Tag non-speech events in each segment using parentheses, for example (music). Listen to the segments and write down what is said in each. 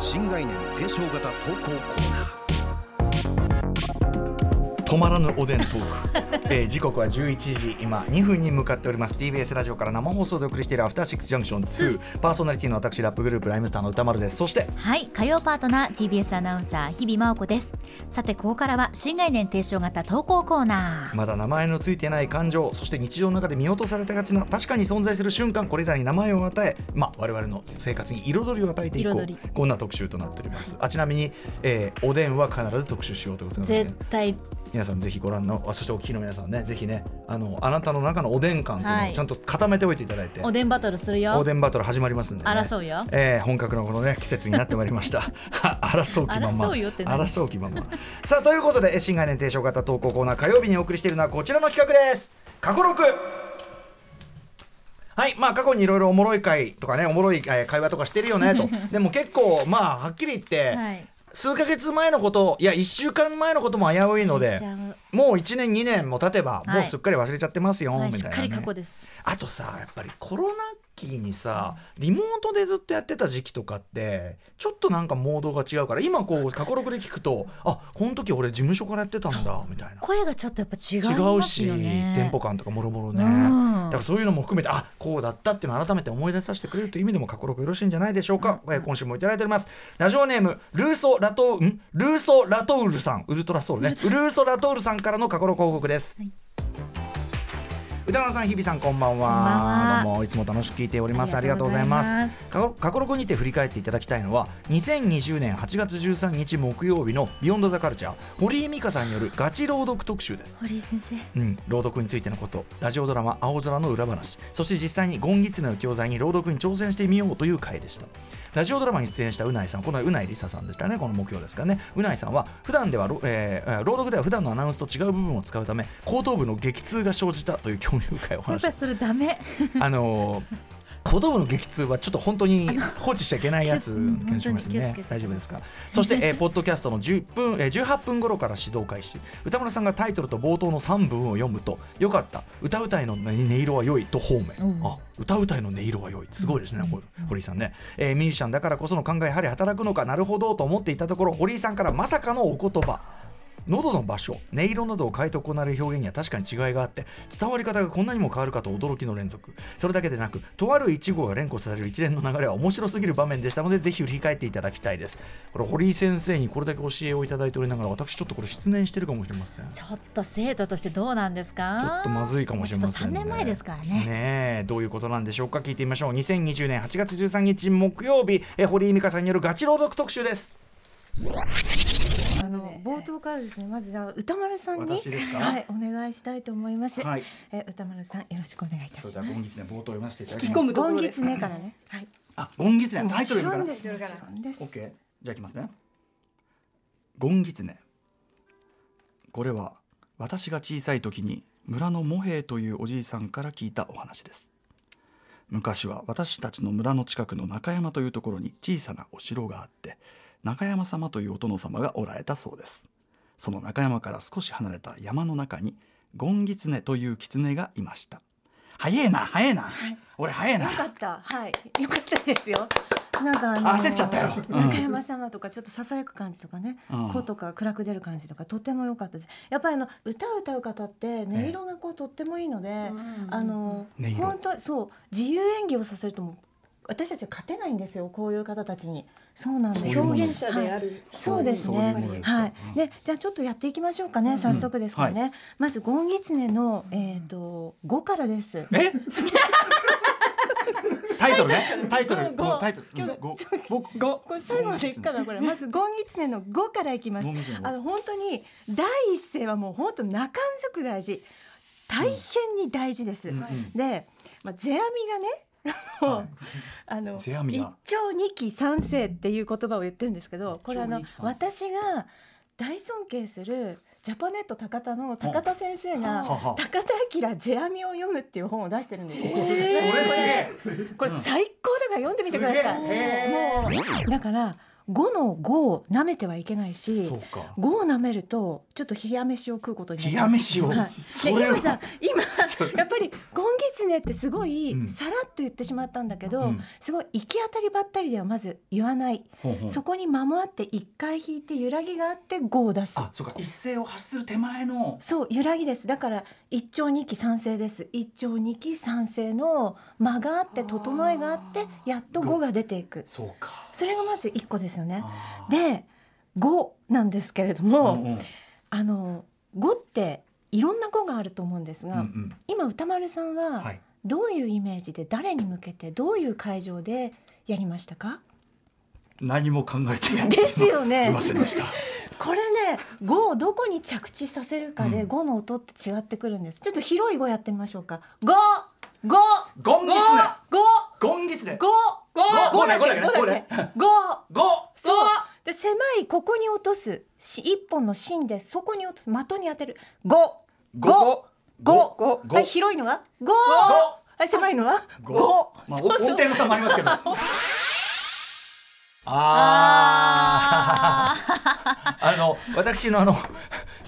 新概念提唱型投稿コーナー。止まらぬおでんトーク、えー、時刻は11時今2分に向かっております。TBS ラジオから生放送でお送りしているアフターシックスジャンクション2パーソナリティの私ラップグループライムスターの歌丸です。そしてはい火曜パートナー TBS アナウンサー日々真央子です。さてここからは新概念提唱型投稿コーナー。まだ名前のついてない感情そして日常の中で見落とされたがちな確かに存在する瞬間これらに名前を与えまあ我々の生活に彩りを与えていこう。こんな特集となっております。あちなみに、えー、おでんは必ず特集しようということなので絶対皆さんぜひご覧のあそしてお聞きの皆さんねぜひねあのあなたの中のおでん感というのはい。をちゃんと固めておいていただいて、おでんバトルするよ。おでんバトル始まりますんで、ね、争うよ。えー本格のこのね季節になってまいりました。(laughs) 争う気まま争う気ままさあということでえ新概念提唱型投稿コーナー火曜日にお送りしているのはこちらの企画です。過去録はいまあ過去にいろいろおもろい会とかねおもろいえー会話とかしてるよねと。(laughs) でも結構まあはっきり言って、はい数ヶ月前のこといや1週間前のことも危ういのでもう1年2年も経てば、はい。もうすっかり忘れちゃってますよ、はいみたいな、ね、しっかり過去です。あとさやっぱりコロナ期にさリモートでずっとやってた時期とかってちょっとなんかモードが違うから今こう過去録で聞くとあこの時俺事務所からやってたんだみたいな。声がちょっとやっぱ違い違うしよねテンポ感とかもろもろね、うん。だからそういうのも含めてあこうだったっていうのを改めて思い出させてくれるという意味でも過去録よろしいんじゃないでしょうか、えー今週もいただいております。ラジオネームルーソラトん？ルーソラトウルさん。ウルトラソウルね。ルーソラトウルさんからの過去録報告です、はい歌丸さん日比さんこんばんは。どうもいつも楽しく聞いております。あありがとうございまますす過去過去録にて振り返っていただきたいのは2020年8月13日木曜日のビヨンドザカルチャー堀井美香さんによるガチ朗読特集です。堀井先生。うん、朗読についてのこと。ラジオドラマ「青空の裏話」そして実際にゴンギツネの教材に朗読に挑戦してみようという回でした。ラジオドラマに出演したうないさんこのうないりささんでしたね。この目標ですからね。うないさんは普段では、えー朗読では普段のアナウンスと違う部分を使うため後頭部の激痛が生じたという興味深いお話それダメ。あのー後頭部の激痛はちょっと本当に放置しちゃいけないやつうん気がしますね。大丈夫ですか？そして、えーポッドキャストの10分、えー18分頃から指導開始。歌村さんがタイトルと冒頭の3文を読むとよかった。歌うたいの音色は良いと方面、うん。あ歌うたいの音色は良い。すごいですね、これ堀井さんね、えーミュージシャンだからこその考えやはり働くのかなるほどと思っていたところ堀井さんからまさかのお言葉喉の場所音色などを変えて行われる表現には確かに違いがあって伝わり方がこんなにも変わるかと驚きの連続。それだけでなくとある一語が連呼される一連の流れは面白すぎる場面でしたのでぜひ振り返っていただきたいです。これ堀井先生にこれだけ教えをいただいておりながら私ちょっとこれ失念してるかもしれません。ちちょっと生徒としてどうなんですか？ょっとまずいかもしれませんね。ちょっと3年前ですからね。ねえどういうことなんでしょうか？聞いてみましょう。2020年8月13日木曜日。え堀井美香さんによるガチ朗読特集ですあの冒頭からですねまずじゃあ歌丸さんにはいお願いしたいと思います。はいえ歌丸さんよろしくお願いいたしまではゴンギツネす。冒頭読ませていただきますゴンギツネからね。はい。あゴンギツネもタイトルからちろんです。もちろんです。OK じゃあいきますねゴンギツネこれは私が小さい時に村のモヘイというおじいさんから聞いたお話です昔は私たちの村の近くの中山というところに小さなお城があって中山様というお殿様がおられたそうです。その中山から少し離れた山の中にゴンギツネという狐がいました。早えな早えな、俺早えな。よかった。はい。よかったですよ。なんかあのあ焦っちゃったよ。うん。中山様とかちょっとささやく感じとかね、うん。声とか暗く出る感じとかとても良かったです。やっぱりあの歌を歌う方って音色がこうとってもいいので、あの音色。本当そう自由演技をさせるともう私たちは勝てないんですよこういう方たちに。そうなんです。表現者である、はいそうですねはい。で、じゃあちょっとやっていきましょうかね。早速ですからね。まずゴンギツネのえっ、と五からです。え？(laughs) タイトルねタイトルタイトル今日うんご僕五これ最後までいくかなこれ。まずゴンギツネの五からいきますあの本当に第一声はもう本当中んずく大事。大変に大事です。うんで、まあ世阿弥がね。あの一朝二期三世っていう言葉を言ってるんですけどこれあの私が大尊敬するジャパネット高田の高田先生が高田明世阿弥を読むっていう本を出してるんですよ。(laughs) これ最高だから読んでみてください。もうだから5の5を舐めてはいけないしそうか。5を舐めるとちょっと冷や飯を食うことになり冷や飯を？はい、今さ今やっぱりゴンギツネってすごいうん。さらっと言ってしまったんだけど、うん。すごい行き当たりばったりではまず言わない、ほうほう。そこに間もあって一回引いて揺らぎがあって5を出す。あそうか。一斉を発する手前の。そう揺らぎです。だから一丁二期三世です。一丁二期三世の間があって整えがあってやっと5が出ていく。そうか。それがまず1個ですよね。あー。で5なんですけれども、うんうん。あの5っていろんな5があると思うんですが、うんうん。今歌丸さんははい。どういうイメージで誰に向けてどういう会場でやりましたか？何も考えてですよね。いませんでした。(laughs) これね5をどこに着地させるかでうん。5の音って違ってくるんです。ちょっと広い5やってみましょうか。5 5ゴンギツネ。5ゴンギツネ。五五五だけゴそうで狭いここに落とす。し一本の芯でそこに落とす。的に当てる。五。五。五。五。はい広いのは？五。はい狭いのは？五。五。まあ音程の差もありますけど。(laughs) ああああの私のあの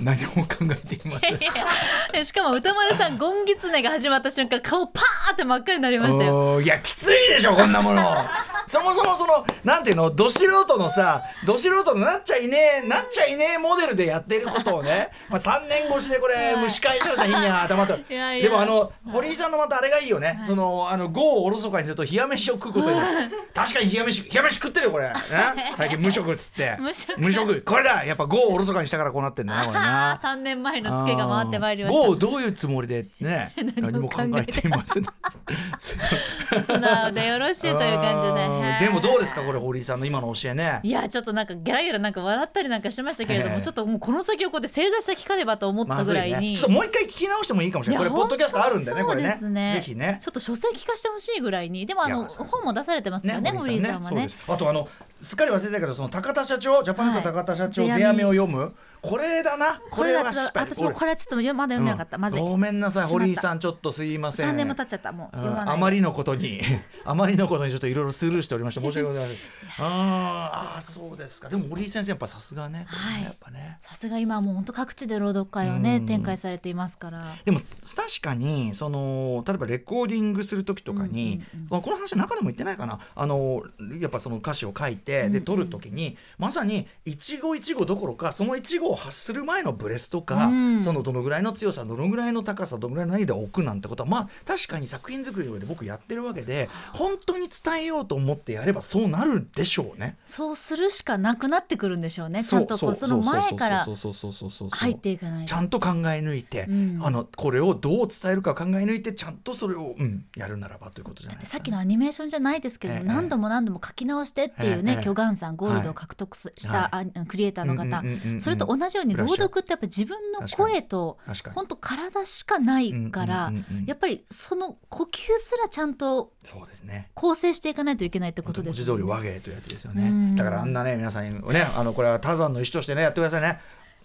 何も考えていません。しかも歌丸さんゴンギツネが始まった瞬間顔パーって真っ赤になりましたよ。いやきついでしょこんなものそもそもそのなんていうのど素人のさど素人のなっちゃいねえなっちゃいねえモデルでやってることをね、まあ、3年越しでこれはい。蒸し返された日には頭と (laughs) でもあの堀井さんのまたあれがいいよね、そのあの5をおろそかにすると冷や飯を食うことに確かに冷や飯冷や飯食ってるよこれ、ね、最近無食っつって。無食無食これだ。やっぱ5をおろそかにしたからこうなってんだなこれな。3年前のツケが回ってまいりまし5をどういうつもりでね (laughs) 何も考えていません。た (laughs) 素直でよろしいという感じででもどうですかこれ堀井さんの今の教えね。いやちょっとなんかギャラギャラなんか笑ったりなんかしてましたけれども、ええ。ちょっともうこの先をこうやって正座して聞かねばと思ったぐらいに、ね。ちょっともう一回聞き直してもいいかもしれない。これポッドキャストあるんでねこれね。ね。ぜひね。ちょっと書籍聞かしてほしいぐらいに。でもあの本も出されてますからね堀井さんはね。あとあのすっかり忘れてたけどその高田社長ジャパネット高田社長はい世阿弥を読む？これだな。これは私もこれはちょっとまだ読んでなかった、まず。いごめんなさい。堀井さんちょっとすいません。3年も経っちゃった。もううん。読まないあまりのことにあまりのことにちょっといろいろスルーしておりました。申し訳ございません。あーあーそうです。か。でも堀井先生やっぱさすがね、はい。やっぱね。さすが今もう本当各地で朗読会をねうん。展開されていますから。でも確かにその例えばレコーディングする時とかに、うんうんまあこの話中でも言ってないかな。あのやっぱその歌詞を書いてで撮る時に、まさに一語一語どころかその一語を発する前のブレスとか、うん。そのどのぐらいの強さどのぐらいの高さどのぐらいの何で置くなんてことはまあ確かに作品作りの上で僕やってるわけで本当に伝えようと思ってやればそうなるでしょうね。そうするしかなくなってくるんでしょうね。ちゃんとこうその前から入っていかないと。ちゃんと考え抜いて、うん。あのこれをどう伝えるか考え抜いてちゃんとそれを、うん、やるならばということじゃないですか、さっきのアニメーションじゃないですけど、ええ。何度も何度も書き直してっていうね、ええ巨岩さんゴールドを獲得すした、あクリエイターの方、それと同じように朗読ってやっぱ自分の声と本当体しかないから、やっぱりその呼吸すらちゃんとそうですね。構成していかないといけないってことですよね。通り和芸というやつですよね。うん。だからあんなね皆さんにね (laughs) あのこれはタザンの意思としてねやってくださいね。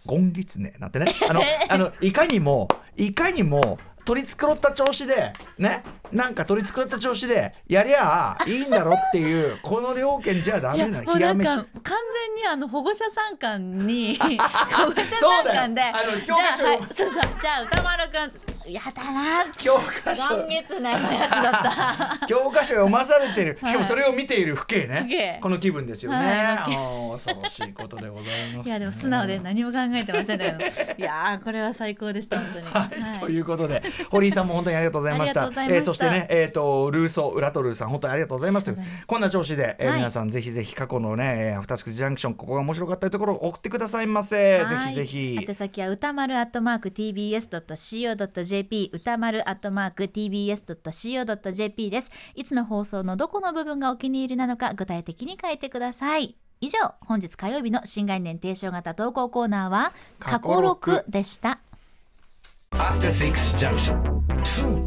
ゴンギツネ。なんてね。あの (laughs) あのいかにもいかにも取り繕った調子でね？なんか取り繕った調子でやりゃあいいんだろっていうこの両県じゃダメなもうなんか冷や飯。完全にあの保護者参観に保護者そうだよ参観であのじゃあそうそうじゃあ歌丸くんやだな教科書。今月内のやつだった。(laughs) 教科書読まされてる。しかもそれを見ている父兄ね、この気分ですよね、はい恐ろしいことでございます、いやでも素直で何も考えてませんね。(laughs) いやーこれは最高でした本当に。はい、ということで堀井さんも本当にありがとうございました。えーそしてねえっ、とルーソーラトルーさん本当にありがとうございます。こんな調子で、えーはい。皆さんぜひぜひ過去のねえーアフターシックスジャンクションここが面白かったところを送ってくださいませ。ぜはい。ひぜひ。宛先は歌丸アットマーク tbs ドット co ドット jp 歌丸アットマーク tbs ドット co ドット jp です。いつの放送のどこの部分がお気に入りなのか具体的に書いてください。以上本日火曜日の新概念提唱型投稿コーナーは過去録でした。After Six Junction